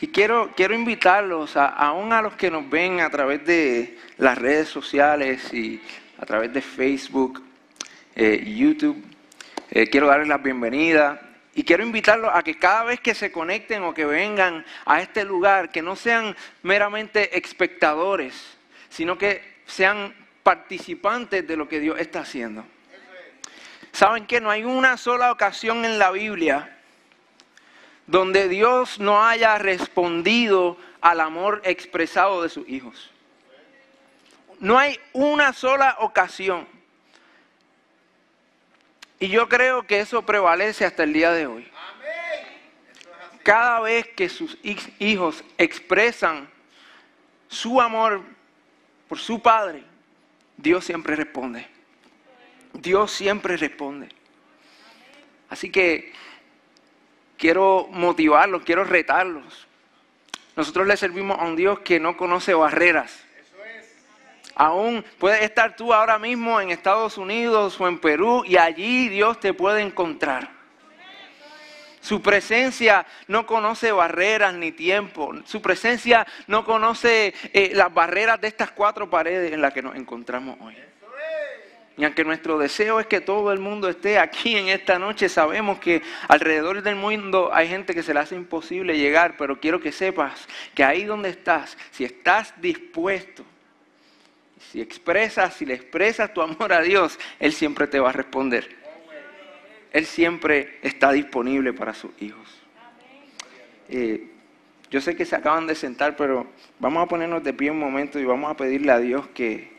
Y quiero, quiero invitarlos, a, aún a los que nos ven a través de las redes sociales y a través de Facebook, eh, YouTube, eh, quiero darles la bienvenida. Y quiero invitarlos a que cada vez que se conecten o que vengan a este lugar, que no sean meramente espectadores, sino que sean participantes de lo que Dios está haciendo. ¿Saben que no hay una sola ocasión en la Biblia donde Dios no haya respondido al amor expresado de sus hijos? No hay una sola ocasión. Y yo creo que eso prevalece hasta el día de hoy. Cada vez que sus hijos expresan su amor por su padre, Dios siempre responde. Dios siempre responde. Así que quiero motivarlos, quiero retarlos. Nosotros le servimos a un Dios que no conoce barreras. Aún puedes estar tú ahora mismo en Estados Unidos o en Perú y allí Dios te puede encontrar. Su presencia no conoce barreras ni tiempo. Su presencia no conoce eh, las barreras de estas cuatro paredes en las que nos encontramos hoy. Y aunque nuestro deseo es que todo el mundo esté aquí en esta noche, sabemos que alrededor del mundo hay gente que se le hace imposible llegar, pero quiero que sepas que ahí donde estás, si estás dispuesto, si expresas, si le expresas tu amor a Dios, Él siempre te va a responder. Él siempre está disponible para sus hijos. Eh, yo sé que se acaban de sentar, pero vamos a ponernos de pie un momento y vamos a pedirle a Dios que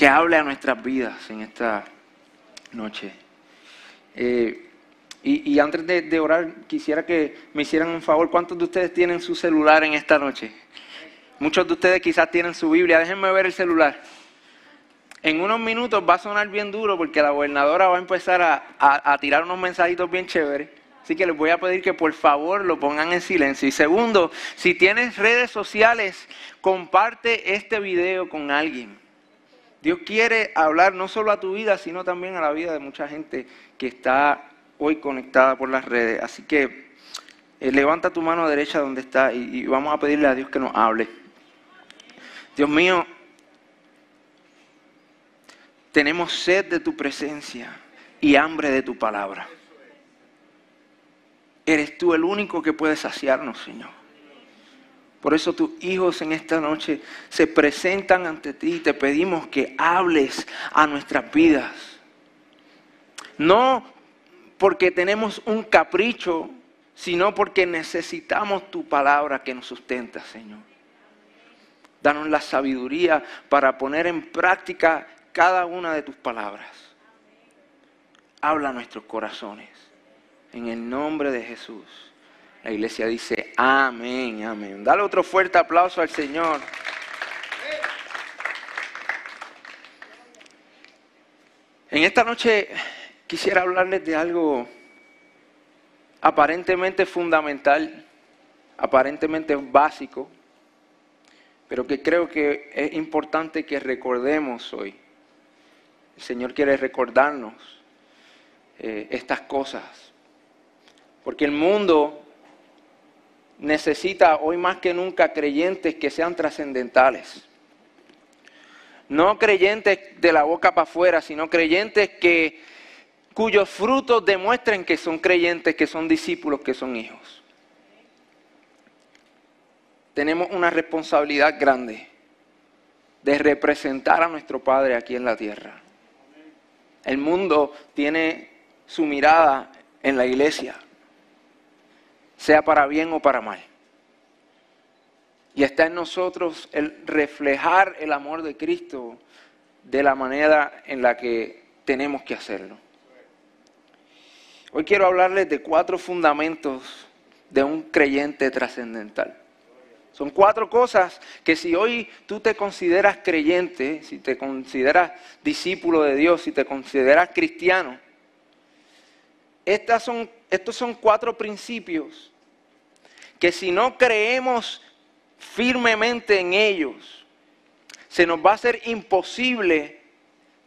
que hable a nuestras vidas en esta noche. Eh, y, antes de, orar, quisiera que me hicieran un favor. ¿Cuántos de ustedes tienen su celular en esta noche? Muchos de ustedes quizás tienen su Biblia. Déjenme ver el celular. En unos minutos va a sonar bien duro porque la gobernadora va a empezar a, a tirar unos mensajitos bien chéveres. Así que les voy a pedir que por favor lo pongan en silencio. Y segundo, si tienes redes sociales, comparte este video con alguien. Dios quiere hablar no solo a tu vida, sino también a la vida de mucha gente que está hoy conectada por las redes. Así que eh, levanta tu mano derecha donde está y, y vamos a pedirle a Dios que nos hable. Dios mío, tenemos sed de tu presencia y hambre de tu palabra. Eres tú el único que puede saciarnos, Señor. Por eso tus hijos en esta noche se presentan ante ti y te pedimos que hables a nuestras vidas. No porque tenemos un capricho, sino porque necesitamos tu palabra que nos sustenta, Señor. Danos la sabiduría para poner en práctica cada una de tus palabras. Habla a nuestros corazones. En el nombre de Jesús. La iglesia dice, amén, amén. Dale otro fuerte aplauso al Señor. En esta noche quisiera hablarles de algo aparentemente fundamental, aparentemente básico, pero que creo que es importante que recordemos hoy. El Señor quiere recordarnos eh, estas cosas, porque el mundo necesita hoy más que nunca creyentes que sean trascendentales. No creyentes de la boca para afuera, sino creyentes que, cuyos frutos demuestren que son creyentes, que son discípulos, que son hijos. Tenemos una responsabilidad grande de representar a nuestro Padre aquí en la tierra. El mundo tiene su mirada en la iglesia sea para bien o para mal. Y está en nosotros el reflejar el amor de Cristo de la manera en la que tenemos que hacerlo. Hoy quiero hablarles de cuatro fundamentos de un creyente trascendental. Son cuatro cosas que si hoy tú te consideras creyente, si te consideras discípulo de Dios, si te consideras cristiano, estas son, estos son cuatro principios que si no creemos firmemente en ellos, se nos va a ser imposible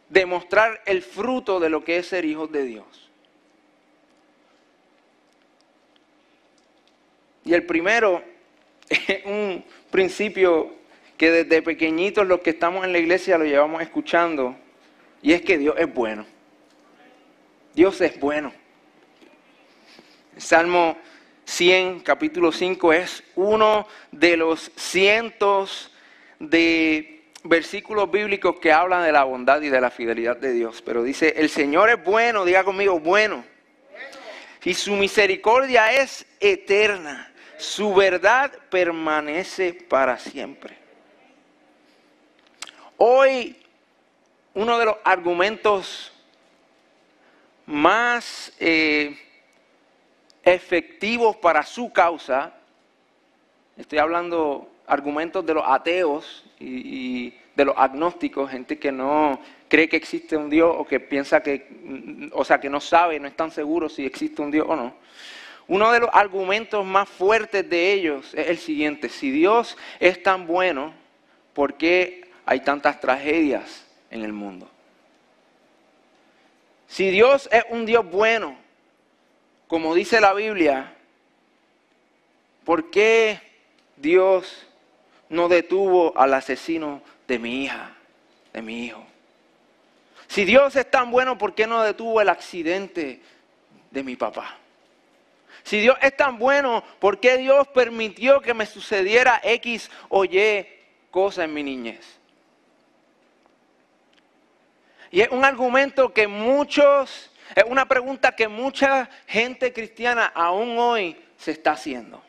demostrar el fruto de lo que es ser hijos de Dios. Y el primero es un principio que desde pequeñitos los que estamos en la iglesia lo llevamos escuchando, y es que Dios es bueno. Dios es bueno. Salmo 100, capítulo 5, es uno de los cientos de versículos bíblicos que hablan de la bondad y de la fidelidad de Dios. Pero dice, el Señor es bueno, diga conmigo, bueno. Y su misericordia es eterna. Su verdad permanece para siempre. Hoy, uno de los argumentos más eh, efectivos para su causa, estoy hablando argumentos de los ateos y, de los agnósticos, gente que no cree que existe un Dios o que piensa que, o sea, que no sabe, no están seguros si existe un Dios o no. Uno de los argumentos más fuertes de ellos es el siguiente, si Dios es tan bueno, ¿por qué hay tantas tragedias en el mundo? Si Dios es un Dios bueno, como dice la Biblia, ¿por qué Dios no detuvo al asesino de mi hija, de mi hijo? Si Dios es tan bueno, ¿por qué no detuvo el accidente de mi papá? Si Dios es tan bueno, ¿por qué Dios permitió que me sucediera X o Y cosa en mi niñez? Y es un argumento que muchos, es una pregunta que mucha gente cristiana aún hoy se está haciendo.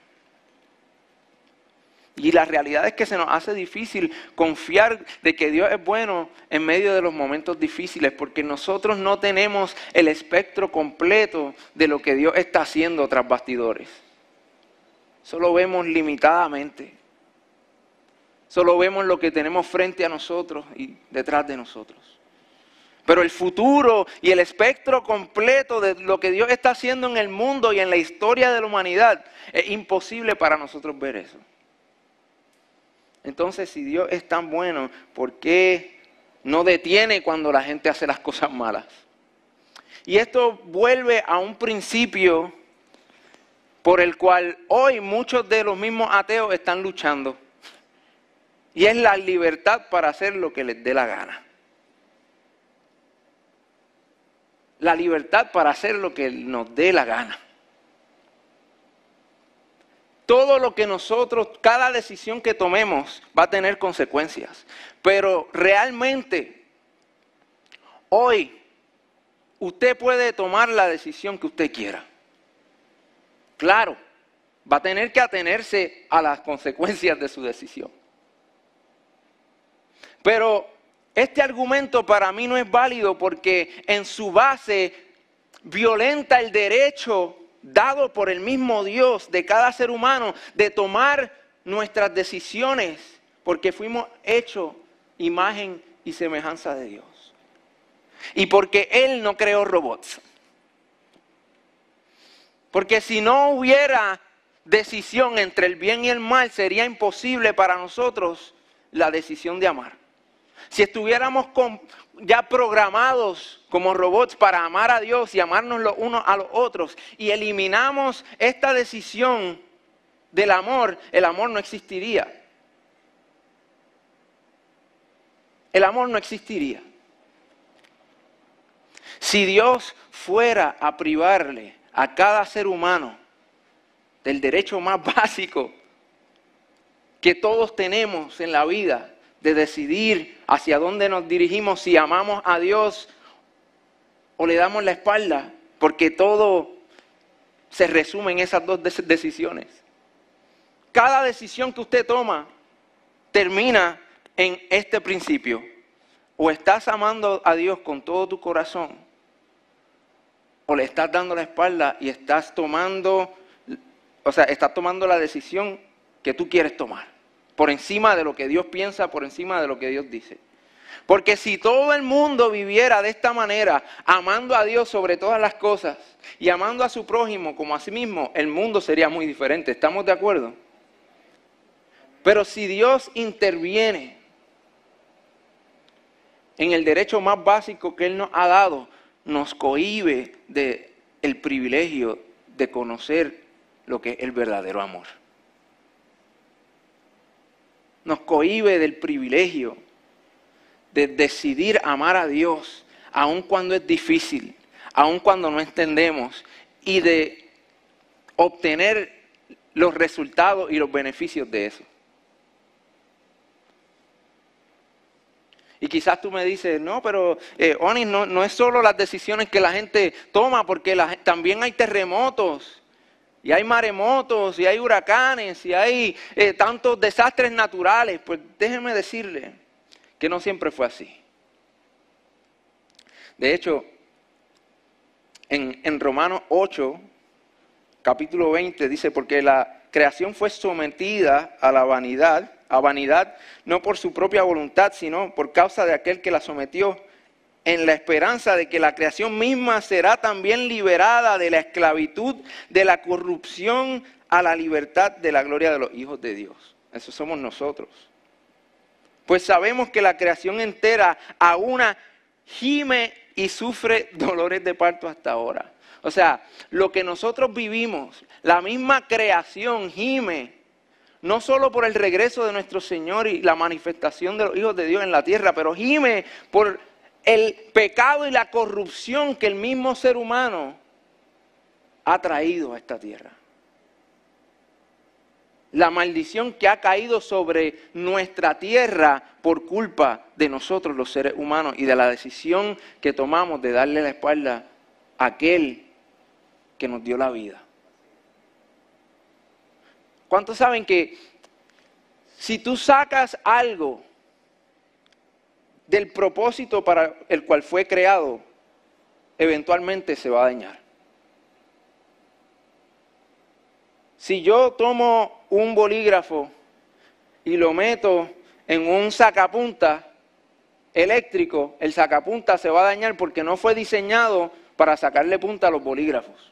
Y la realidad es que se nos hace difícil confiar de que Dios es bueno en medio de los momentos difíciles, porque nosotros no tenemos el espectro completo de lo que Dios está haciendo tras bastidores. Solo vemos limitadamente. Solo vemos lo que tenemos frente a nosotros y detrás de nosotros. Pero el futuro y el espectro completo de lo que Dios está haciendo en el mundo y en la historia de la humanidad es imposible para nosotros ver eso. Entonces, si Dios es tan bueno, ¿por qué no detiene cuando la gente hace las cosas malas? Y esto vuelve a un principio por el cual hoy muchos de los mismos ateos están luchando. Y es la libertad para hacer lo que les dé la gana. La libertad para hacer lo que nos dé la gana todo lo que nosotros, cada decisión que tomemos va a tener consecuencias. Pero realmente, hoy, usted puede tomar la decisión que usted quiera. Claro, va a tener que atenerse a las consecuencias de su decisión. Pero este argumento para mí no es válido porque en su base violenta el derecho dado por el mismo Dios de cada ser humano de tomar nuestras decisiones porque fuimos hechos imagen y semejanza de Dios. Y porque Él no creó robots. Porque si no hubiera decisión entre el bien y el mal, sería imposible para nosotros la decisión de amar. Si estuviéramos ya programados como robots para amar a Dios y amarnos los unos a los otros y eliminamos esta decisión del amor, el amor no existiría. El amor no existiría. Si Dios fuera a privarle a cada ser humano del derecho más básico que todos tenemos en la vida, de decidir hacia dónde nos dirigimos, si amamos a Dios o le damos la espalda, porque todo se resume en esas dos decisiones. Cada decisión que usted toma termina en este principio. O estás amando a Dios con todo tu corazón, o le estás dando la espalda y estás tomando, o sea, estás tomando la decisión que tú quieres tomar por encima de lo que Dios piensa, por encima de lo que Dios dice. Porque si todo el mundo viviera de esta manera, amando a Dios sobre todas las cosas y amando a su prójimo como a sí mismo, el mundo sería muy diferente. ¿Estamos de acuerdo? Pero si Dios interviene en el derecho más básico que Él nos ha dado, nos cohíbe del el privilegio de conocer lo que es el verdadero amor. Nos cohíbe del privilegio de decidir amar a Dios, aun cuando es difícil, aun cuando no entendemos, y de obtener los resultados y los beneficios de eso. Y quizás tú me dices, no, pero eh, Onis, no, es solo las decisiones que la gente toma, porque también hay terremotos, y hay maremotos, y hay huracanes, y hay eh, tantos desastres naturales. Pues déjeme decirle que no siempre fue así. De hecho, en, en Romanos 8, capítulo 20, dice, porque la creación fue sometida a la vanidad, a vanidad no por su propia voluntad, sino por causa de aquel que la sometió, en la esperanza de que la creación misma será también liberada de la esclavitud, de la corrupción a la libertad de la gloria de los hijos de Dios. Eso somos nosotros. Pues sabemos que la creación entera aún gime y sufre dolores de parto hasta ahora. O sea, lo que nosotros vivimos, la misma creación gime no solo por el regreso de nuestro Señor y la manifestación de los hijos de Dios en la tierra, pero gime por el pecado y la corrupción que el mismo ser humano ha traído a esta tierra. La maldición que ha caído sobre nuestra tierra por culpa de nosotros los seres humanos y de la decisión que tomamos de darle la espalda a aquel que nos dio la vida. ¿Cuántos saben que si tú sacas algo del propósito para el cual fue creado, eventualmente se va a dañar? Si yo tomo un bolígrafo y lo meto en un sacapunta eléctrico, el sacapunta se va a dañar porque no fue diseñado para sacarle punta a los bolígrafos,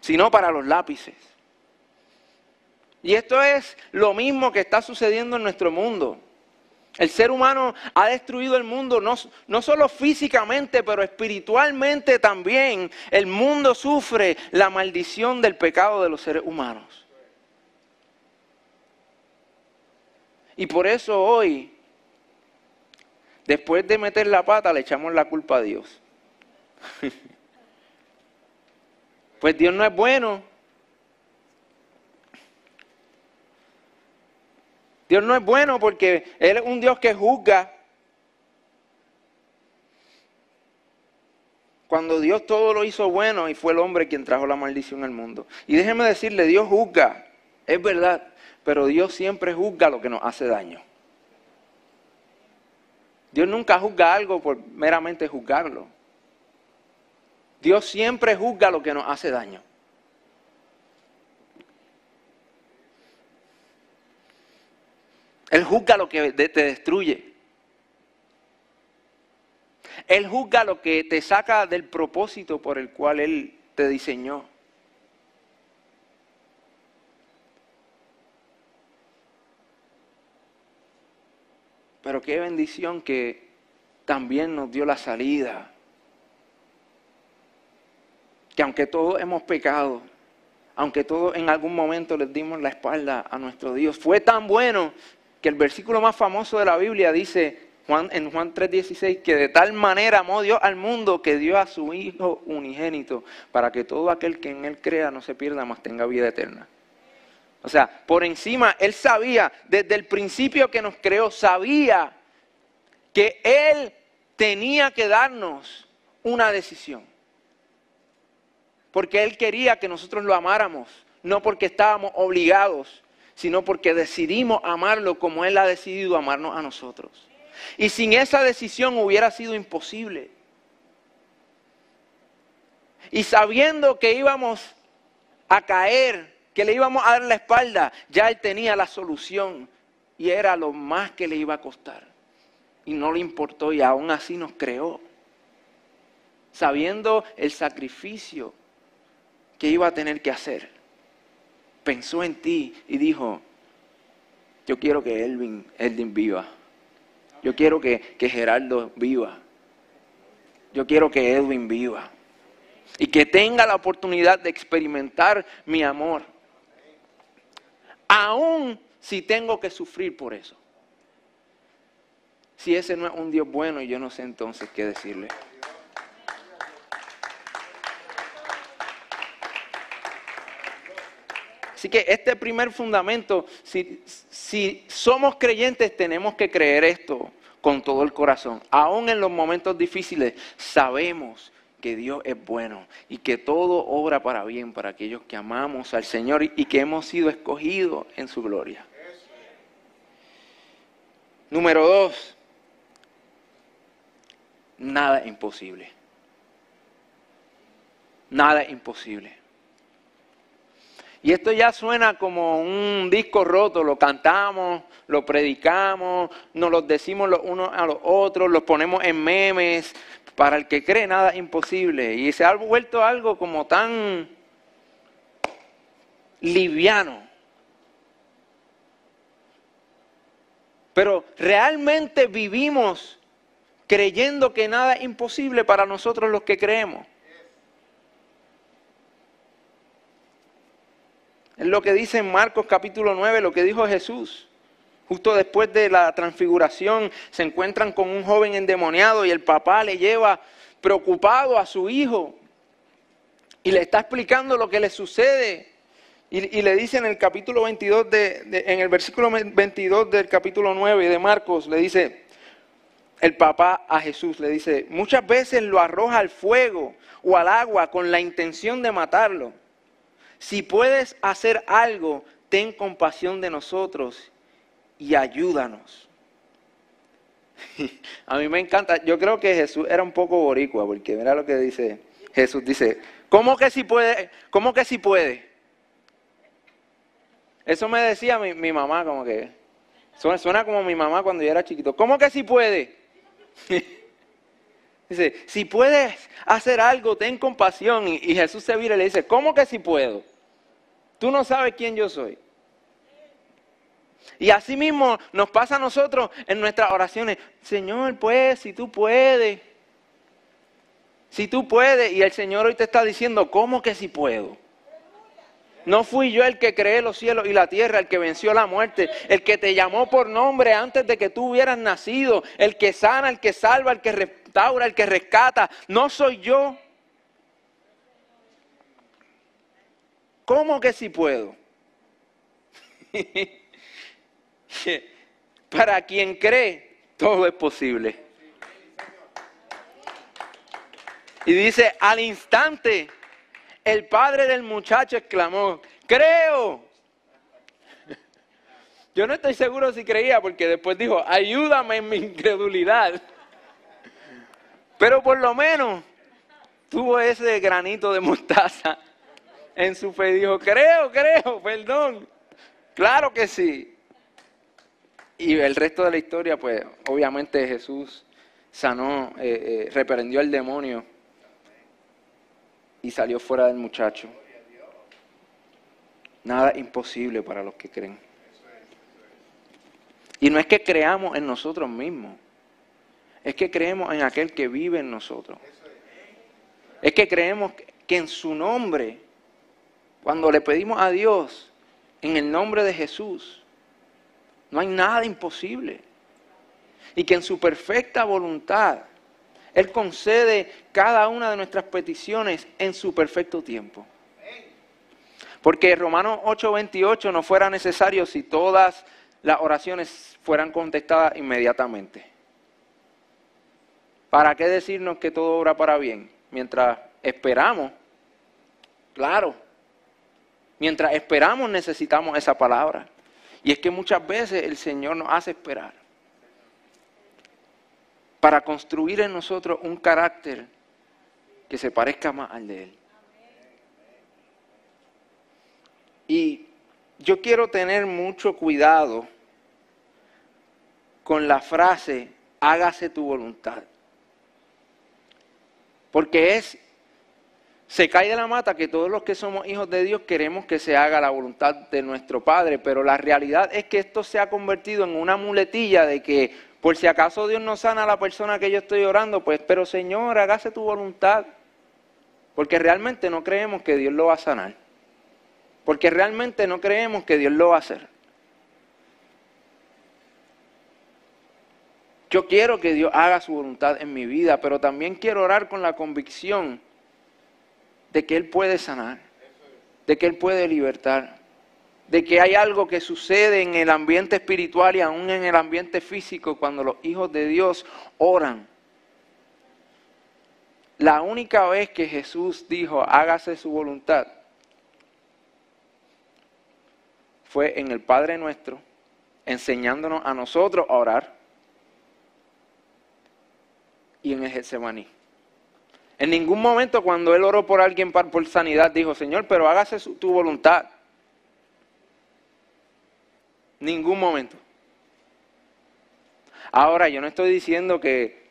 sino para los lápices. Y esto es lo mismo que está sucediendo en nuestro mundo. El ser humano ha destruido el mundo, no, no, solo físicamente, pero espiritualmente también. El mundo sufre la maldición del pecado de los seres humanos. Y por eso hoy, después de meter la pata, le echamos la culpa a Dios. pues Dios no es bueno, Dios no es bueno porque Él es un Dios que juzga. Cuando Dios todo lo hizo bueno y fue el hombre quien trajo la maldición al mundo. Y déjeme decirle, Dios juzga, es verdad, pero Dios siempre juzga lo que nos hace daño. Dios nunca juzga algo por meramente juzgarlo. Dios siempre juzga lo que nos hace daño. Él juzga lo que te destruye. Él juzga lo que te saca del propósito por el cual Él te diseñó. Pero qué bendición que también nos dio la salida. Que aunque todos hemos pecado, aunque todos en algún momento les dimos la espalda a nuestro Dios, fue tan bueno que el versículo más famoso de la Biblia dice Juan, en Juan 3:16 que de tal manera amó Dios al mundo que dio a su Hijo unigénito para que todo aquel que en Él crea no se pierda, mas tenga vida eterna. O sea, por encima, Él sabía, desde el principio que nos creó, sabía que Él tenía que darnos una decisión. Porque Él quería que nosotros lo amáramos, no porque estábamos obligados sino porque decidimos amarlo como Él ha decidido amarnos a nosotros. Y sin esa decisión hubiera sido imposible. Y sabiendo que íbamos a caer, que le íbamos a dar la espalda, ya Él tenía la solución y era lo más que le iba a costar. Y no le importó y aún así nos creó. Sabiendo el sacrificio que iba a tener que hacer pensó en ti y dijo, yo quiero que Elvin, Elvin viva. Yo quiero que, que Gerardo viva. Yo quiero que Edwin viva. Y que tenga la oportunidad de experimentar mi amor. Aún si tengo que sufrir por eso? Si ese no es un Dios bueno, yo no sé entonces qué decirle. Así que este primer fundamento, si, somos creyentes, tenemos que creer esto con todo el corazón. Aún en los momentos difíciles, sabemos que Dios es bueno y que todo obra para bien para aquellos que amamos al Señor y que hemos sido escogidos en su gloria. Número dos, nada imposible. Nada imposible. Y esto ya suena como un disco roto, lo cantamos, lo predicamos, nos lo decimos los unos a los otros, los ponemos en memes, para el que cree nada imposible. Y se ha vuelto algo como tan liviano. Pero realmente vivimos creyendo que nada es imposible para nosotros los que creemos. Es lo que dice en Marcos capítulo 9, lo que dijo Jesús. Justo después de la transfiguración se encuentran con un joven endemoniado y el papá le lleva preocupado a su hijo y le está explicando lo que le sucede. Y, le dice en el capítulo 22, de, en el versículo 22 del capítulo 9 de Marcos, le dice el papá a Jesús, le dice, muchas veces lo arroja al fuego o al agua con la intención de matarlo. Si puedes hacer algo, ten compasión de nosotros y ayúdanos. A mí me encanta, yo creo que Jesús era un poco boricua, porque mira lo que dice Jesús, dice, ¿cómo que si puede? ¿Cómo que si puede? Eso me decía mi, mamá, como que, suena, como mi mamá cuando yo era chiquito, ¿cómo que si puede? dice, si puedes hacer algo, ten compasión. Y, y Jesús se vira y le dice, ¿cómo que si puedo? Tú no sabes quién yo soy. Y así mismo nos pasa a nosotros en nuestras oraciones. Señor, pues, si tú puedes. Si tú puedes. Y el Señor hoy te está diciendo, ¿cómo que si puedo? No fui yo el que creé los cielos y la tierra, el que venció la muerte, el que te llamó por nombre antes de que tú hubieras nacido, el que sana, el que salva, el que restaura, el que rescata. No soy yo. ¿Cómo que si puedo? Para quien cree, todo es posible. Y dice, al instante, el padre del muchacho exclamó, creo. Yo no estoy seguro si creía, porque después dijo, ayúdame en mi incredulidad. Pero por lo menos tuvo ese granito de mostaza en su fe dijo, creo, creo, perdón. Claro que sí. Y el resto de la historia, pues obviamente Jesús sanó, eh, eh, reprendió al demonio y salió fuera del muchacho. Nada imposible para los que creen. Y no es que creamos en nosotros mismos, es que creemos en aquel que vive en nosotros. Es que creemos que en su nombre, cuando le pedimos a Dios, en el nombre de Jesús, no hay nada imposible. Y que en su perfecta voluntad, Él concede cada una de nuestras peticiones en su perfecto tiempo. Porque Romanos 8:28 no fuera necesario si todas las oraciones fueran contestadas inmediatamente. ¿Para qué decirnos que todo obra para bien? Mientras esperamos, claro, mientras esperamos necesitamos esa palabra. Y es que muchas veces el Señor nos hace esperar para construir en nosotros un carácter que se parezca más al de Él. Y yo quiero tener mucho cuidado con la frase, hágase tu voluntad. Porque es se cae de la mata que todos los que somos hijos de Dios queremos que se haga la voluntad de nuestro Padre, pero la realidad es que esto se ha convertido en una muletilla de que por si acaso Dios no sana a la persona que yo estoy orando, pues, pero Señor, hágase tu voluntad, porque realmente no creemos que Dios lo va a sanar, porque realmente no creemos que Dios lo va a hacer. Yo quiero que Dios haga su voluntad en mi vida, pero también quiero orar con la convicción de que Él puede sanar, de que Él puede libertar, de que hay algo que sucede en el ambiente espiritual y aún en el ambiente físico cuando los hijos de Dios oran. La única vez que Jesús dijo, hágase su voluntad, fue en el Padre nuestro, enseñándonos a nosotros a orar, y en el Getsemaní. En ningún momento cuando él oró por alguien por sanidad dijo, Señor, pero hágase tu voluntad. Ningún momento. Ahora, yo no estoy diciendo que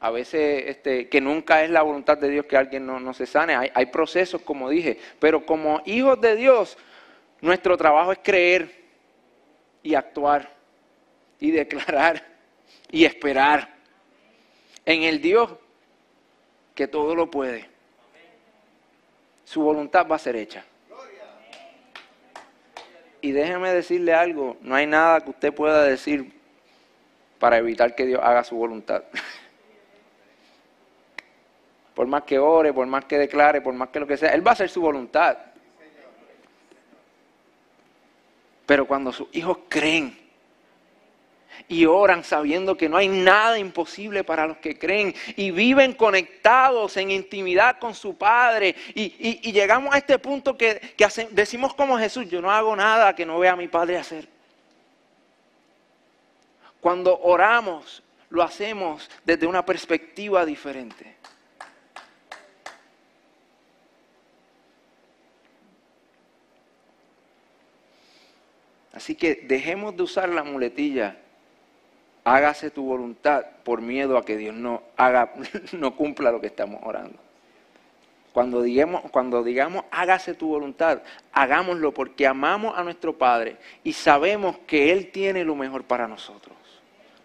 a veces este, que nunca es la voluntad de Dios que alguien no, no se sane. Hay, hay procesos, como dije, pero como hijos de Dios, nuestro trabajo es creer y actuar y declarar y esperar en el Dios que todo lo puede. Su voluntad va a ser hecha. Y déjeme decirle algo, no hay nada que usted pueda decir para evitar que Dios haga su voluntad. por más que ore, por más que declare, por más que lo que sea, Él va a hacer su voluntad. Pero cuando sus hijos creen y oran sabiendo que no hay nada imposible para los que creen y viven conectados en intimidad con su Padre y, llegamos a este punto que, que decimos como Jesús, yo no hago nada que no vea a mi Padre hacer. Cuando oramos, lo hacemos desde una perspectiva diferente. Así que dejemos de usar la muletilla hágase tu voluntad por miedo a que Dios no, haga, no cumpla lo que estamos orando. Cuando digamos, cuando digamos hágase tu voluntad, hagámoslo porque amamos a nuestro Padre y sabemos que Él tiene lo mejor para nosotros,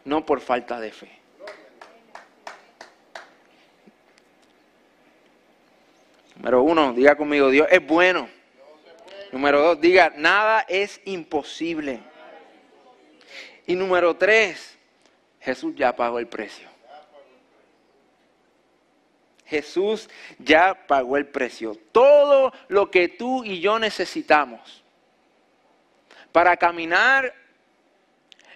no por falta de fe. Número uno, diga conmigo, Dios es bueno. Número dos, diga, nada es imposible. Y número tres, Jesús ya pagó el precio. Jesús ya pagó el precio. Todo lo que tú y yo necesitamos para caminar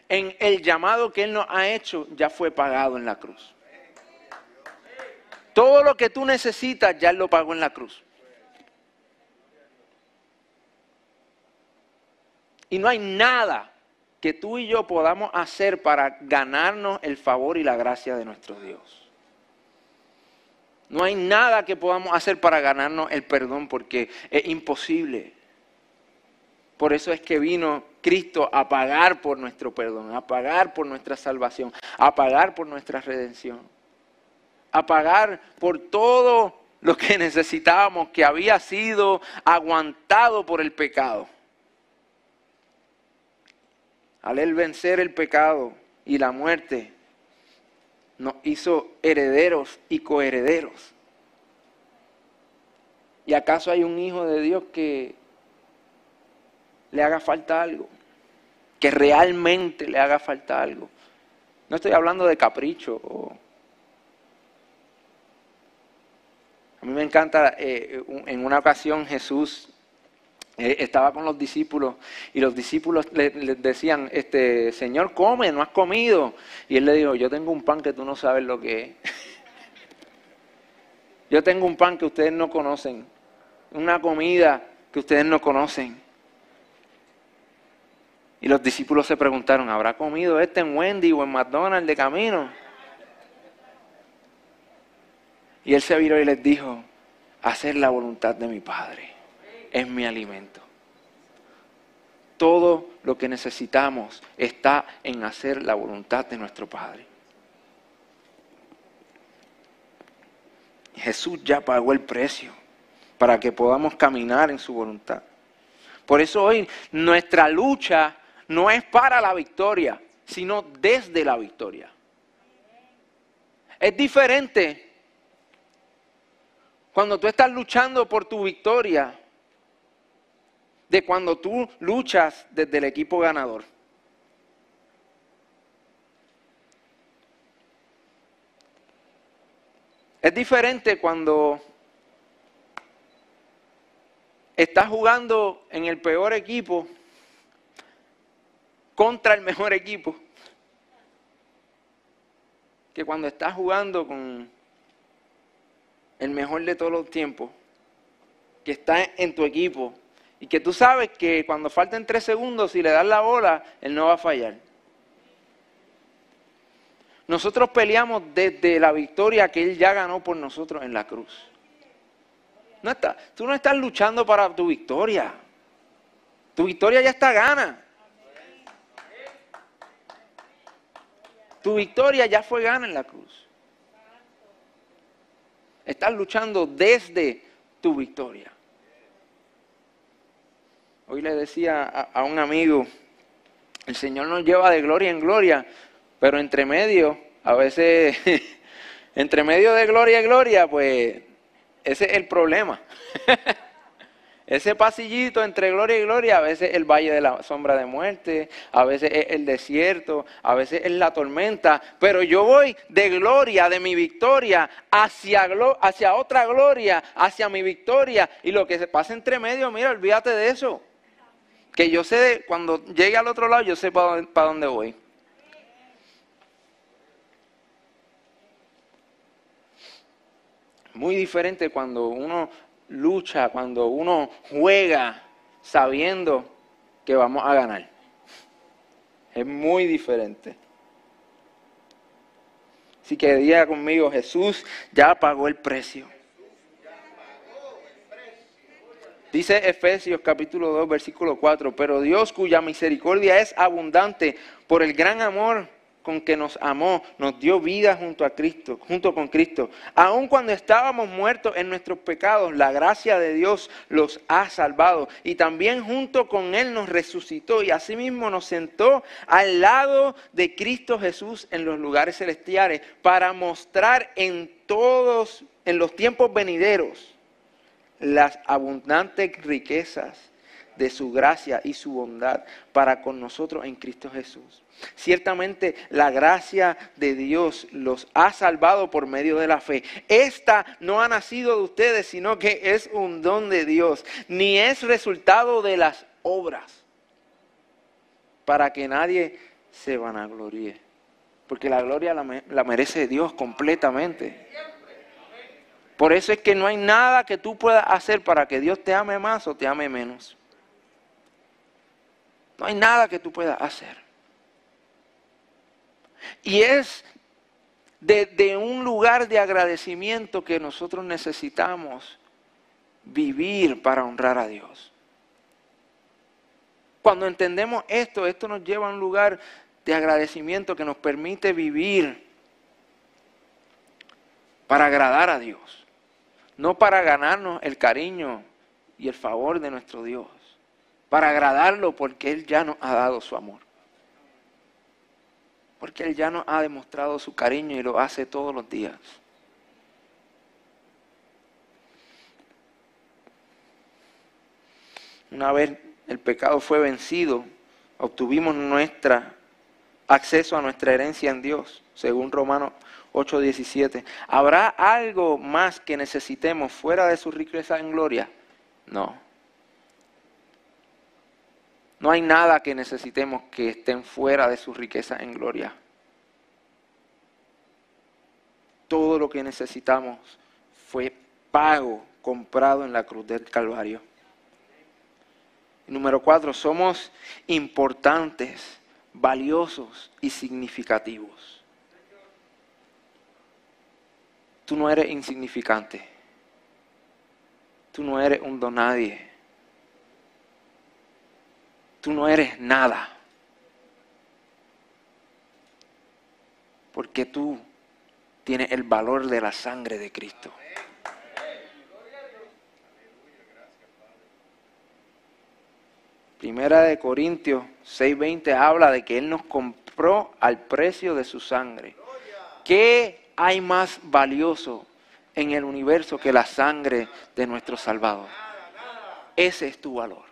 en el llamado que Él nos ha hecho ya fue pagado en la cruz. Todo lo que tú necesitas ya lo pagó en la cruz. Y no hay nada que tú y yo podamos hacer para ganarnos el favor y la gracia de nuestro Dios. No hay nada que podamos hacer para ganarnos el perdón porque es imposible. Por eso es que vino Cristo a pagar por nuestro perdón, a pagar por nuestra salvación, a pagar por nuestra redención, a pagar por todo lo que necesitábamos que había sido aguantado por el pecado al él vencer el pecado y la muerte, nos hizo herederos y coherederos. ¿Y acaso hay un hijo de Dios que le haga falta algo? Que realmente le haga falta algo. No estoy hablando de capricho. A mí me encanta, eh, en una ocasión Jesús eh, estaba con los discípulos y los discípulos le, decían, este, Señor, come, no has comido. Y él le dijo, yo tengo un pan que tú no sabes lo que es. yo tengo un pan que ustedes no conocen, una comida que ustedes no conocen. Y los discípulos se preguntaron, ¿habrá comido este en Wendy o en McDonald's de camino? Y él se viró y les dijo, hacer la voluntad de mi Padre es mi alimento. Todo lo que necesitamos está en hacer la voluntad de nuestro Padre. Jesús ya pagó el precio para que podamos caminar en su voluntad. Por eso hoy nuestra lucha no es para la victoria, sino desde la victoria. Es diferente cuando tú estás luchando por tu victoria de cuando tú luchas desde el equipo ganador. Es diferente cuando estás jugando en el peor equipo contra el mejor equipo que cuando estás jugando con el mejor de todos los tiempos, que está en tu equipo y que tú sabes que cuando falten tres segundos, si le das la bola, él no va a fallar. Nosotros peleamos desde la victoria que Él ya ganó por nosotros en la cruz. No está, tú no estás luchando para tu victoria. Tu victoria ya está gana. Tu victoria ya fue gana en la cruz. Estás luchando desde tu victoria. Hoy le decía a, un amigo, el Señor nos lleva de gloria en gloria, pero entre medio, a veces, entre medio de gloria y gloria, pues ese es el problema. Ese pasillito entre gloria y gloria, a veces el valle de la sombra de muerte, a veces es el desierto, a veces es la tormenta, pero yo voy de gloria, de mi victoria, hacia, hacia otra gloria, hacia mi victoria. Y lo que se pasa entre medio, mira, olvídate de eso. Que yo sé, cuando llegue al otro lado, yo sé para, para dónde voy. Muy diferente cuando uno lucha, cuando uno juega sabiendo que vamos a ganar. Es muy diferente. Así que diga conmigo, Jesús ya pagó el precio. Dice Efesios capítulo 2, versículo 4, pero Dios cuya misericordia es abundante por el gran amor con que nos amó, nos dio vida junto a Cristo, junto con Cristo. Aun cuando estábamos muertos en nuestros pecados, la gracia de Dios los ha salvado y también junto con él nos resucitó y asimismo nos sentó al lado de Cristo Jesús en los lugares celestiales para mostrar en todos en los tiempos venideros las abundantes riquezas de su gracia y su bondad para con nosotros en Cristo Jesús. Ciertamente la gracia de Dios los ha salvado por medio de la fe. Esta no ha nacido de ustedes, sino que es un don de Dios, ni es resultado de las obras, para que nadie se vanagloríe. Porque la gloria la, la merece Dios completamente. Por eso es que no hay nada que tú puedas hacer para que Dios te ame más o te ame menos. No hay nada que tú puedas hacer. Y es de, un lugar de agradecimiento que nosotros necesitamos vivir para honrar a Dios. Cuando entendemos esto, esto nos lleva a un lugar de agradecimiento que nos permite vivir para agradar a Dios, no para ganarnos el cariño y el favor de nuestro Dios para agradarlo porque Él ya nos ha dado su amor. Porque Él ya nos ha demostrado su cariño y lo hace todos los días. Una vez el pecado fue vencido, obtuvimos nuestra acceso a nuestra herencia en Dios, según Romanos 8:17. ¿Habrá algo más que necesitemos fuera de su riqueza en gloria? No. No hay nada que necesitemos que estén fuera de su riqueza en gloria. Todo lo que necesitamos fue pago, comprado en la cruz del Calvario. Número cuatro, somos importantes, valiosos y significativos. Tú no eres insignificante. Tú no eres un donadie tú no eres nada. Porque tú tienes el valor de la sangre de Cristo. Primera de Corintios 6:20 habla de que Él nos compró al precio de su sangre. ¿Qué hay más valioso en el universo que la sangre de nuestro Salvador? Ese es tu valor.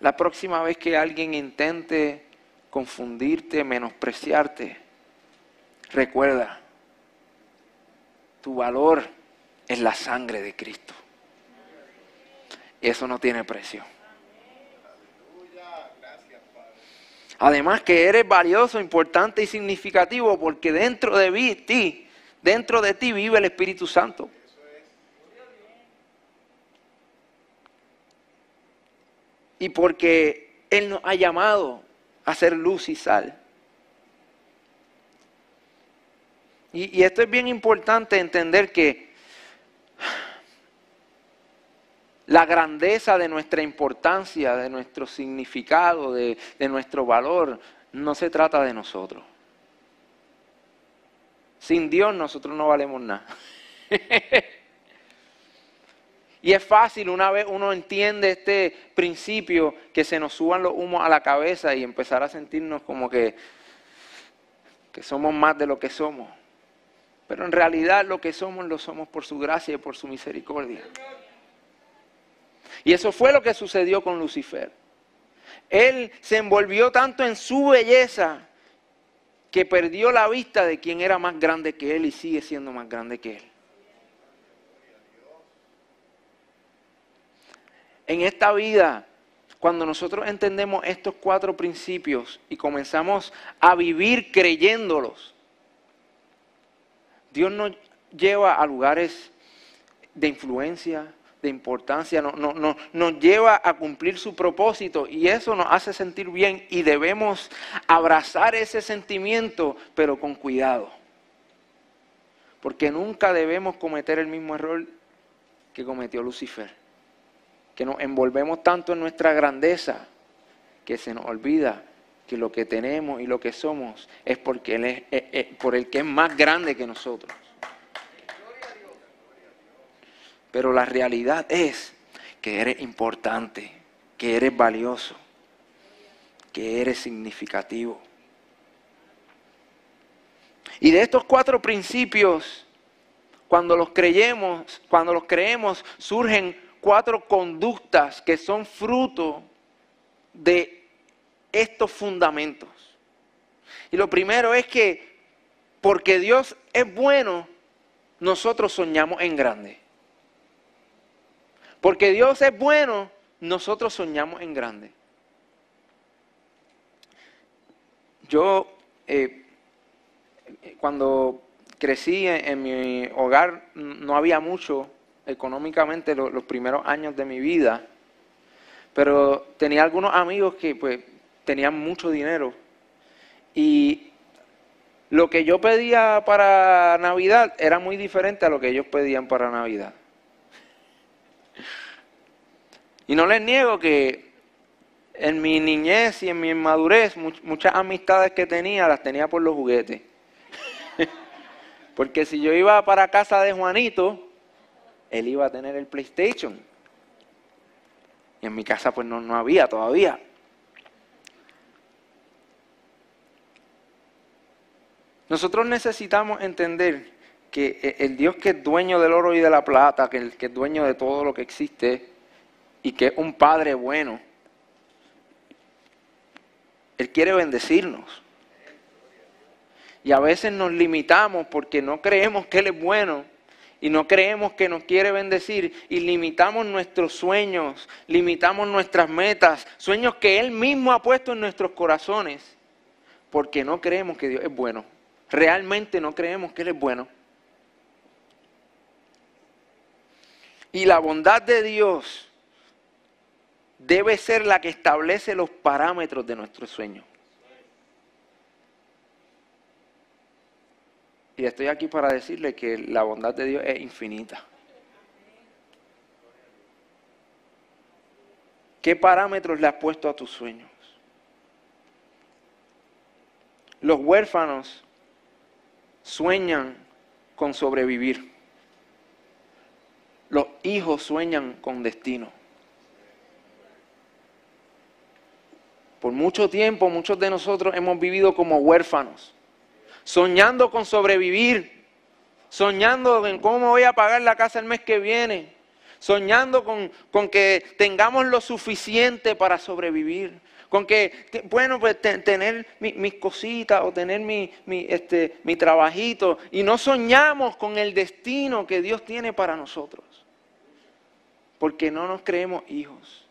La próxima vez que alguien intente confundirte, menospreciarte, recuerda Tu valor es la sangre de Cristo. Eso no tiene precio. Además que eres valioso, importante y significativo porque dentro de ti, dentro de ti vive el Espíritu Santo. Y porque Él nos ha llamado a ser luz y sal. Y, y esto es bien importante entender que la grandeza de nuestra importancia, de nuestro significado, de, nuestro valor, no se trata de nosotros. Sin Dios nosotros no valemos nada. y es fácil, una vez uno entiende este principio, que se nos suban los humos a la cabeza y empezar a sentirnos como que, somos más de lo que somos. Pero en realidad lo que somos lo somos por su gracia y por su misericordia. Y eso fue lo que sucedió con Lucifer. Él se envolvió tanto en su belleza que perdió la vista de quien era más grande que él y sigue siendo más grande que él. En esta vida, cuando nosotros entendemos estos cuatro principios y comenzamos a vivir creyéndolos, Dios nos lleva a lugares de influencia, de importancia, no, no, nos lleva a cumplir su propósito y eso nos hace sentir bien y debemos abrazar ese sentimiento, pero con cuidado. Porque nunca debemos cometer el mismo error que cometió Lucifer, que nos envolvemos tanto en nuestra grandeza que se nos olvida que lo que tenemos y lo que somos es porque él es, eh, eh, por el que es más grande que nosotros. Pero la realidad es que eres importante, que eres valioso, que eres significativo. Y de estos cuatro principios, cuando los creemos, cuando los creemos, surgen cuatro conductas que son fruto de estos fundamentos. Y lo primero es que porque Dios es bueno, nosotros soñamos en grande. Porque Dios es bueno, nosotros soñamos en grande. Yo, eh, cuando crecí en, mi hogar, no había mucho económicamente los primeros años de mi vida, pero tenía algunos amigos que pues tenían mucho dinero y lo que yo pedía para Navidad era muy diferente a lo que ellos pedían para Navidad. Y no les niego que en mi niñez y en mi inmadurez muchas amistades que tenía las tenía por los juguetes. Porque si yo iba para casa de Juanito, él iba a tener el PlayStation. Y en mi casa pues no, no había todavía. Nosotros necesitamos entender que e, el Dios que es dueño del oro y de la plata, que, es dueño de todo lo que existe, y que es un Padre bueno, Él quiere bendecirnos. Y a veces nos limitamos porque no creemos que Él es bueno y no creemos que nos quiere bendecir y limitamos nuestros sueños, limitamos nuestras metas, sueños que Él mismo ha puesto en nuestros corazones porque no creemos que Dios es bueno. Realmente no creemos que Él es bueno. Y la bondad de Dios debe ser la que establece los parámetros de nuestro sueño. Y estoy aquí para decirle que la bondad de Dios es infinita. ¿Qué parámetros le has puesto a tus sueños? Los huérfanos sueñan con sobrevivir. Los hijos sueñan con destino. Por mucho tiempo muchos de nosotros hemos vivido como huérfanos, soñando con sobrevivir, soñando en cómo voy a pagar la casa el mes que viene, soñando con, con que tengamos lo suficiente para sobrevivir, con que, bueno, pues tener mis cositas o tener mi, mi, este, mi trabajito y no soñamos con el destino que Dios tiene para nosotros, porque no nos creemos hijos.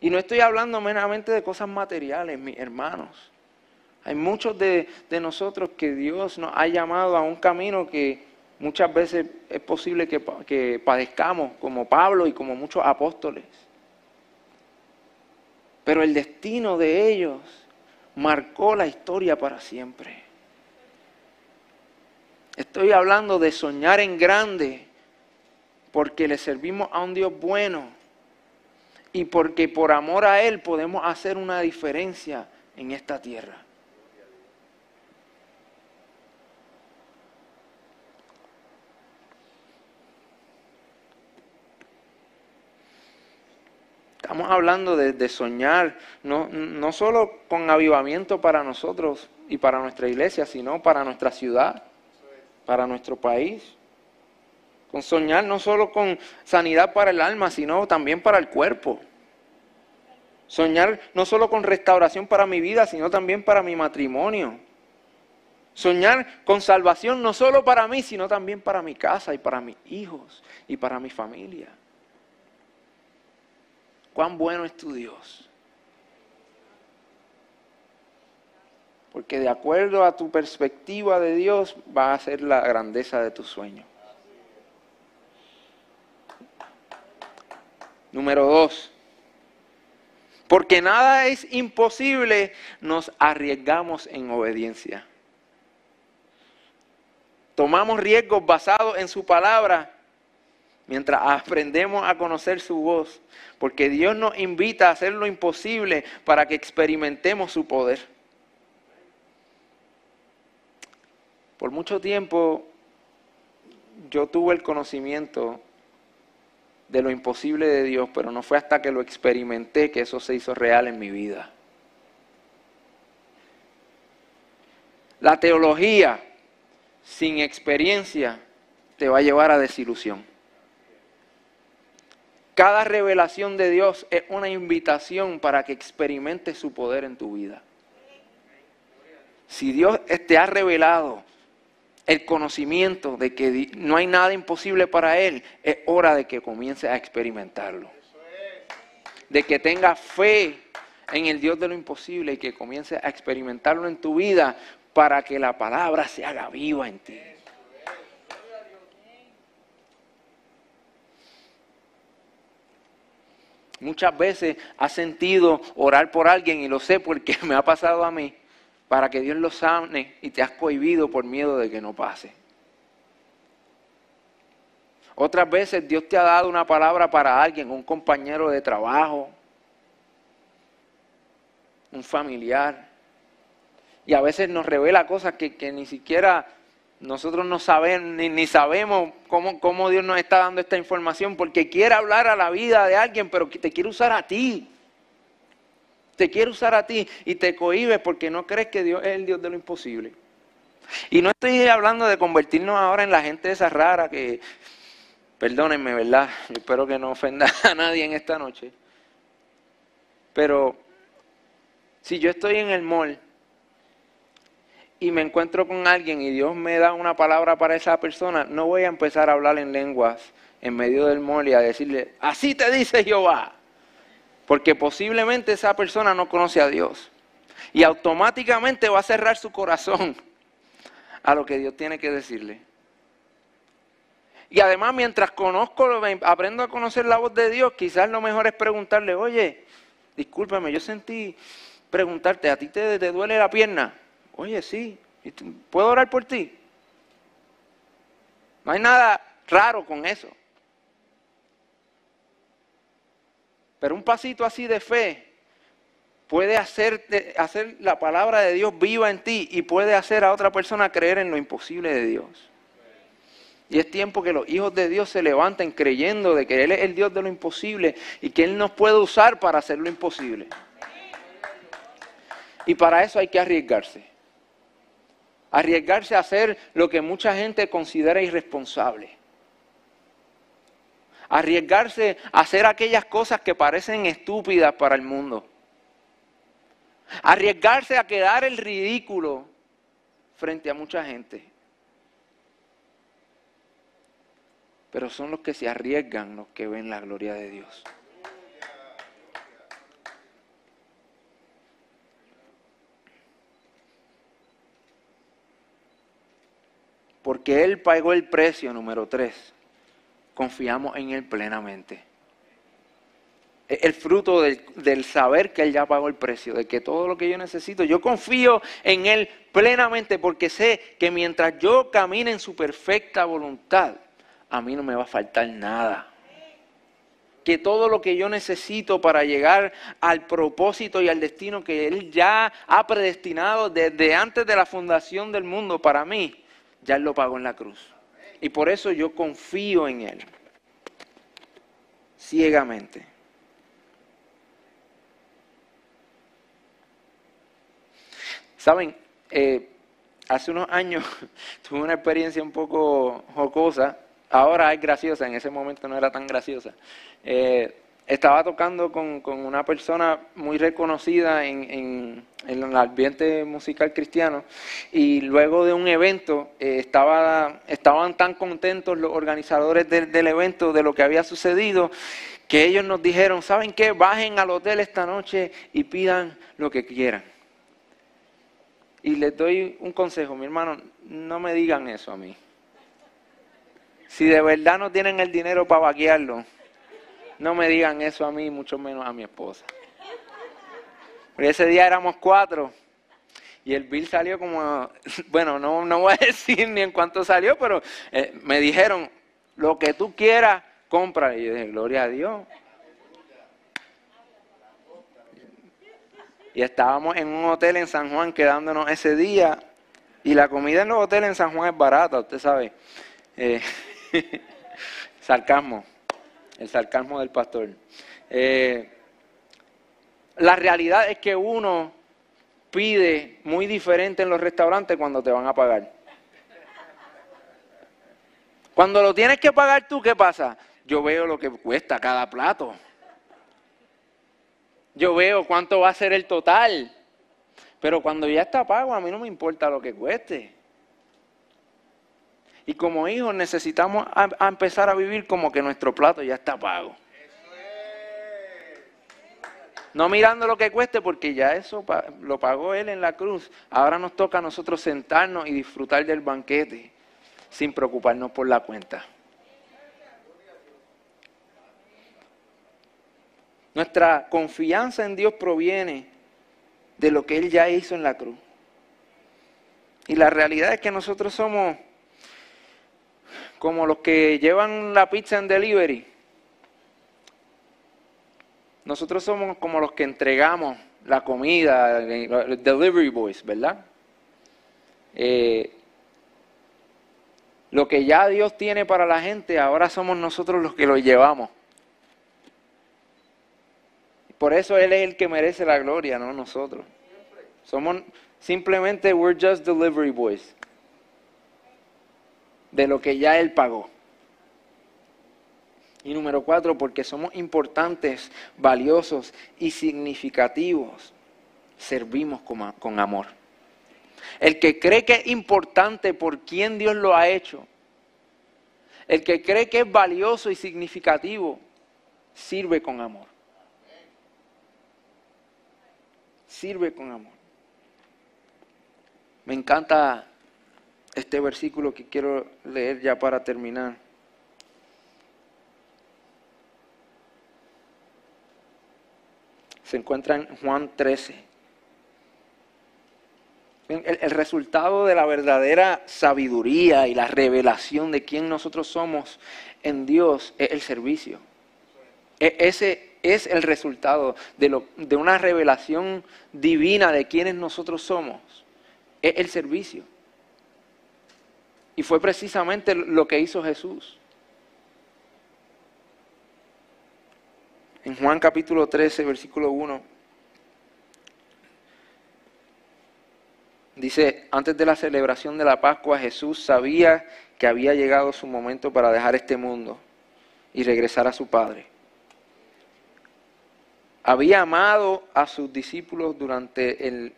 Y no estoy hablando meramente de cosas materiales, mis hermanos. Hay muchos de, nosotros que Dios nos ha llamado a un camino que muchas veces es posible que, que padezcamos, como Pablo y como muchos apóstoles. Pero el destino de ellos marcó la historia para siempre. Estoy hablando de soñar en grande porque le servimos a un Dios bueno y porque por amor a Él podemos hacer una diferencia en esta tierra. Estamos hablando de, soñar, no, no solo con avivamiento para nosotros y para nuestra iglesia, sino para nuestra ciudad, para nuestro país. Con soñar no solo con sanidad para el alma, sino también para el cuerpo. Soñar no solo con restauración para mi vida, sino también para mi matrimonio. Soñar con salvación no solo para mí, sino también para mi casa y para mis hijos y para mi familia cuán bueno es tu Dios. Porque de acuerdo a tu perspectiva de Dios va a ser la grandeza de tu sueño. Número dos. Porque nada es imposible, nos arriesgamos en obediencia. Tomamos riesgos basados en su palabra mientras aprendemos a conocer su voz, porque Dios nos invita a hacer lo imposible para que experimentemos su poder. Por mucho tiempo yo tuve el conocimiento de lo imposible de Dios, pero no fue hasta que lo experimenté que eso se hizo real en mi vida. La teología sin experiencia te va a llevar a desilusión. Cada revelación de Dios es una invitación para que experimentes su poder en tu vida. Si Dios te ha revelado el conocimiento de que no hay nada imposible para Él, es hora de que comiences a experimentarlo. De que tengas fe en el Dios de lo imposible y que comiences a experimentarlo en tu vida para que la palabra se haga viva en ti. Muchas veces has sentido orar por alguien y lo sé porque me ha pasado a mí, para que Dios lo sane y te has cohibido por miedo de que no pase. Otras veces Dios te ha dado una palabra para alguien, un compañero de trabajo, un familiar. Y a veces nos revela cosas que, que ni siquiera nosotros no sabemos, ni, sabemos cómo, cómo, Dios nos está dando esta información, porque quiere hablar a la vida de alguien, pero te quiere usar a ti. Te quiere usar a ti y te cohibes porque no crees que Dios es el Dios de lo imposible. Y no estoy hablando de convertirnos ahora en la gente esa rara que, perdónenme, ¿verdad? espero que no ofenda a nadie en esta noche. Pero si yo estoy en el mall y me encuentro con alguien y Dios me da una palabra para esa persona, no voy a empezar a hablar en lenguas en medio del mall y a decirle, así te dice Jehová. Porque posiblemente esa persona no conoce a Dios. Y automáticamente va a cerrar su corazón a lo que Dios tiene que decirle. Y además, mientras conozco, aprendo a conocer la voz de Dios, quizás lo mejor es preguntarle, oye, discúlpame, yo sentí preguntarte, ¿a ti te, te duele la pierna? Oye, sí, ¿puedo orar por ti? No hay nada raro con eso. Pero un pasito así de fe puede hacer, la palabra de Dios viva en ti y puede hacer a otra persona creer en lo imposible de Dios. Y es tiempo que los hijos de Dios se levanten creyendo de que Él es el Dios de lo imposible y que Él nos puede usar para hacer lo imposible. Y para eso hay que arriesgarse. Arriesgarse a hacer lo que mucha gente considera irresponsable. Arriesgarse a hacer aquellas cosas que parecen estúpidas para el mundo. arriesgarse a quedar el ridículo frente a mucha gente. Pero son los que se arriesgan los que ven la gloria de Dios. Porque Él pagó el precio, número tres. Confiamos en Él plenamente. El fruto del, del, saber que Él ya pagó el precio, de que todo lo que yo necesito, yo confío en Él plenamente porque sé que mientras yo camine en su perfecta voluntad, a mí no me va a faltar nada. Que todo lo que yo necesito para llegar al propósito y al destino que Él ya ha predestinado desde antes de la fundación del mundo para mí, ya Él lo pagó en la cruz. Y por eso yo confío en Él, ciegamente. Saben, eh, hace unos años tuve una experiencia un poco jocosa ahora es graciosa, en ese momento no era tan graciosa. Eh, estaba tocando con, una persona muy reconocida en, el ambiente musical cristiano y luego de un evento eh, estaba, estaban tan contentos los organizadores del, evento de lo que había sucedido que ellos nos dijeron, ¿saben qué? Bajen al hotel esta noche y pidan lo que quieran. Y les doy un consejo, mi hermano, no me digan eso a mí. Si de verdad no tienen el dinero para vaquearlo, no me digan eso a mí, mucho menos a mi esposa. Porque ese día éramos cuatro y el bill salió como, bueno, no, no voy a decir ni en cuánto salió, pero eh, me dijeron, lo que tú quieras, compra. Y yo dije, gloria a Dios. Y estábamos en un hotel en San Juan quedándonos ese día. Y la comida en los hoteles en San Juan es barata, usted sabe. Eh, sarcasmo, el sarcasmo del pastor. Eh, la realidad es que uno pide muy diferente en los restaurantes cuando te van a pagar. Cuando lo tienes que pagar tú, ¿qué pasa? Yo veo lo que cuesta cada plato. Yo veo cuánto va a ser el total. Pero cuando ya está pago, a mí no me importa lo que cueste. Y como hijos necesitamos empezar a vivir como que nuestro plato ya está pago. No mirando lo que cueste porque ya eso lo pagó Él en la cruz. Ahora nos toca a nosotros sentarnos y disfrutar del banquete sin preocuparnos por la cuenta. Nuestra confianza en Dios proviene de lo que Él ya hizo en la cruz. Y la realidad es que nosotros somos como los que llevan la pizza en delivery. Nosotros somos como los que entregamos la comida, delivery boys, ¿verdad? Eh, lo que ya Dios tiene para la gente, ahora somos nosotros los que lo llevamos. Por eso Él es el que merece la gloria, no nosotros. Somos simplemente, we're just delivery boys de lo que ya Él pagó. Y número cuatro, porque somos importantes, valiosos y significativos, servimos con, con amor. El que cree que es importante por quien Dios lo ha hecho, el que cree que es valioso y significativo, sirve con amor. Sirve con amor. Me encanta este versículo que quiero leer ya para terminar. Se encuentra en Juan 13. El, resultado de la verdadera sabiduría y la revelación de quién nosotros somos en Dios es el servicio. E, ese es el resultado de, lo, de una revelación divina de quiénes nosotros somos. Es el servicio. Y fue precisamente lo que hizo Jesús. En Juan capítulo 13, versículo 1, dice, antes de la celebración de la Pascua, Jesús sabía que había llegado su momento para dejar este mundo y regresar a su Padre. había amado a sus discípulos durante el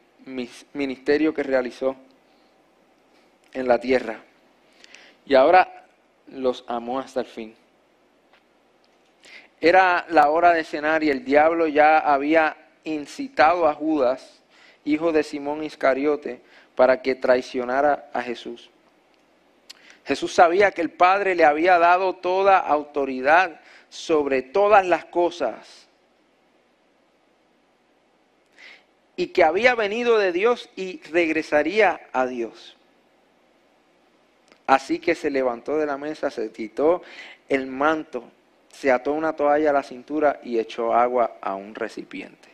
ministerio que realizó en la tierra. Y ahora los amó hasta el fin. Era la hora de cenar y el diablo ya había incitado a Judas, hijo de Simón Iscariote, para que traicionara a Jesús. Jesús sabía que el Padre le había dado toda autoridad sobre todas las cosas y que había venido de Dios y regresaría a Dios. Así que se levantó de la mesa, se quitó el manto, se ató una toalla a la cintura y echó agua a un recipiente.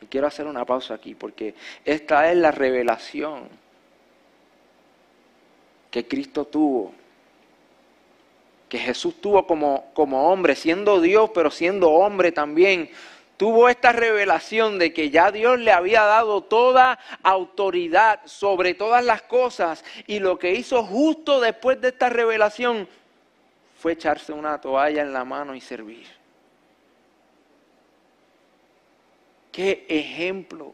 Y quiero hacer una pausa aquí porque esta es la revelación que Cristo tuvo, que Jesús tuvo como, como hombre, siendo Dios, pero siendo hombre también. Tuvo esta revelación de que ya Dios le había dado toda autoridad sobre todas las cosas y lo que hizo justo después de esta revelación fue echarse una toalla en la mano y servir. Qué ejemplo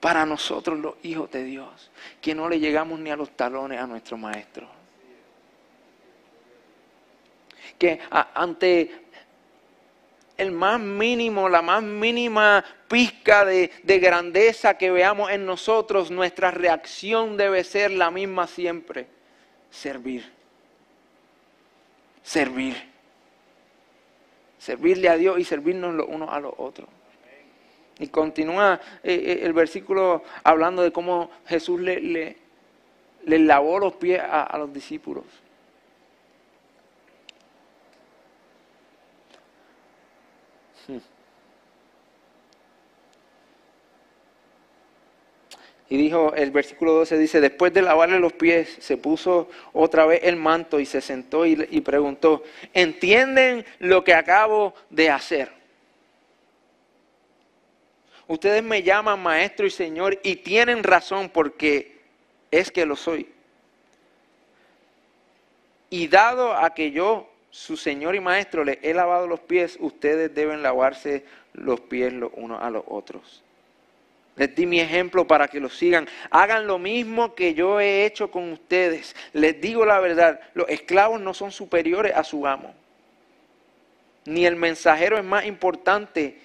para nosotros los hijos de Dios, que no le llegamos ni a los talones a nuestro maestro. Que ante el más mínimo, la más mínima pizca de, de, grandeza que veamos en nosotros, nuestra reacción debe ser la misma siempre, servir. Servir. Servirle a Dios y servirnos los unos a los otros. Y continúa eh, eh, el versículo hablando de cómo Jesús le, le, lavó los pies a, los discípulos. Y dijo, el versículo 12 dice, después de lavarle los pies, se puso otra vez el manto y se sentó y, preguntó, ¿entienden lo que acabo de hacer? Ustedes me llaman maestro y señor y tienen razón porque es que lo soy. Y dado a que yo, su señor y maestro, le he lavado los pies, ustedes deben lavarse los pies los unos a los otros. Les di mi ejemplo para que lo sigan. Hagan lo mismo que yo he hecho con ustedes. Les digo la verdad, los esclavos no son superiores a su amo. Ni el mensajero es más importante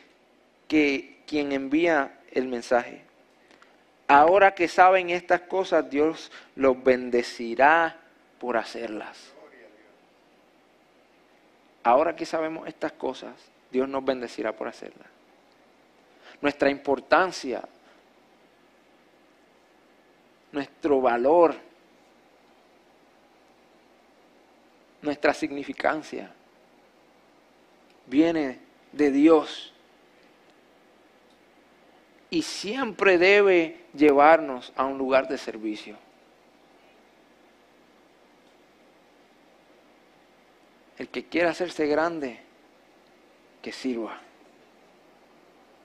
que quien envía el mensaje. Ahora que saben estas cosas, Dios los bendecirá por hacerlas. Ahora que sabemos estas cosas, Dios nos bendecirá por hacerlas. Nuestra importancia, nuestro valor, nuestra significancia viene de Dios y siempre debe llevarnos a un lugar de servicio. El que quiera hacerse grande, que sirva.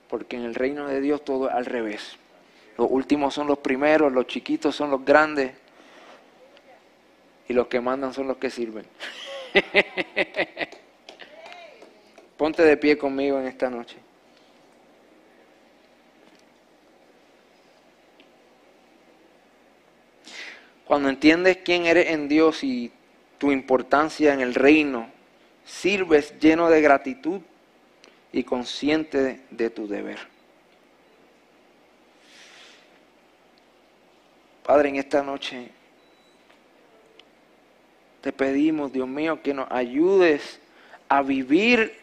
Porque en el reino de Dios todo es al revés. Los últimos son los primeros, los chiquitos son los grandes y los que mandan son los que sirven. Ponte de pie conmigo en esta noche. Cuando entiendes quién eres en Dios y tu importancia en el reino, sirves lleno de gratitud y consciente de tu deber. Padre, en esta noche te pedimos, Dios mío, que nos ayudes a vivir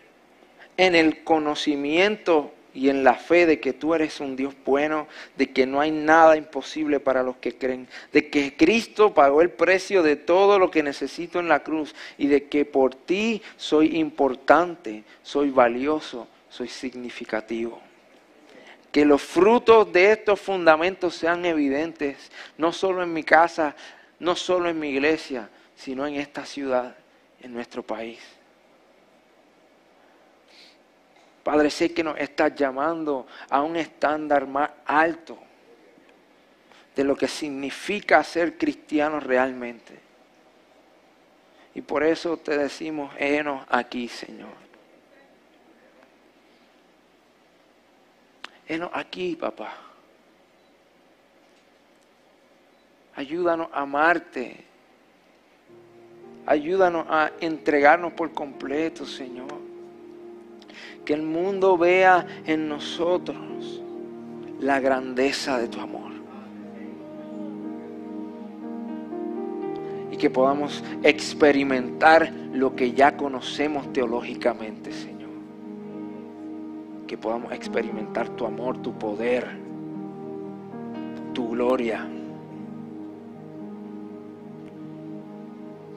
en el conocimiento y en la fe de que tú eres un Dios bueno, de que no hay nada imposible para los que creen, de que Cristo pagó el precio de todo lo que necesito en la cruz y de que por ti soy importante, soy valioso, soy significativo. Que los frutos de estos fundamentos sean evidentes, no solo en mi casa, no solo en mi iglesia, sino en esta ciudad, en nuestro país. Padre, sé que nos estás llamando a un estándar más alto de lo que significa ser cristiano realmente. Y por eso te decimos, enos aquí, Señor. Enos aquí, papá. Ayúdanos a amarte. Ayúdanos a entregarnos por completo, Señor. Que el mundo vea en nosotros la grandeza de tu amor. Y que podamos experimentar lo que ya conocemos teológicamente, Señor. Que podamos experimentar tu amor, tu poder, tu gloria.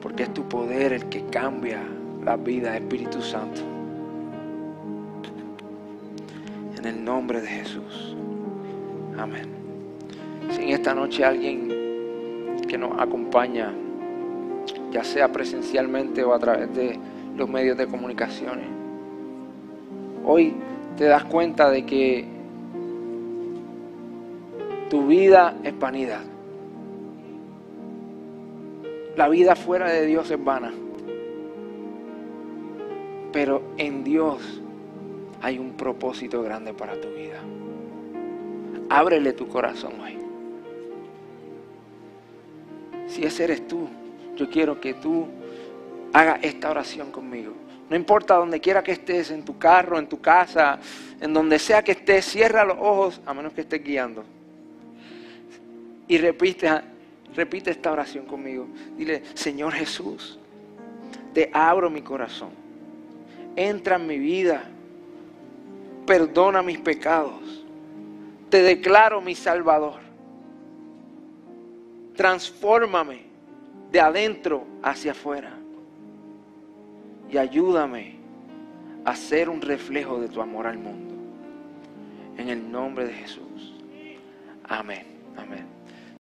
Porque es tu poder el que cambia la vida, Espíritu Santo. En el nombre de Jesús. Amén. Si en esta noche alguien que nos acompaña, ya sea presencialmente o a través de los medios de comunicaciones, hoy te das cuenta de que tu vida es vanidad. La vida fuera de Dios es vana. Pero en Dios hay un propósito grande para tu vida. Ábrele tu corazón hoy. Si ese eres tú, yo quiero que tú hagas esta oración conmigo. No importa donde quiera que estés, en tu carro, en tu casa, en donde sea que estés, cierra los ojos, a menos que estés guiando. Y repite, repite esta oración conmigo. Dile, Señor Jesús, te abro mi corazón. Entra en mi vida. Perdona mis pecados te declaro mi Salvador. Transfórmame de adentro hacia afuera. Y ayúdame a ser un reflejo de tu amor al mundo. En el nombre de Jesús. Amén. Amén.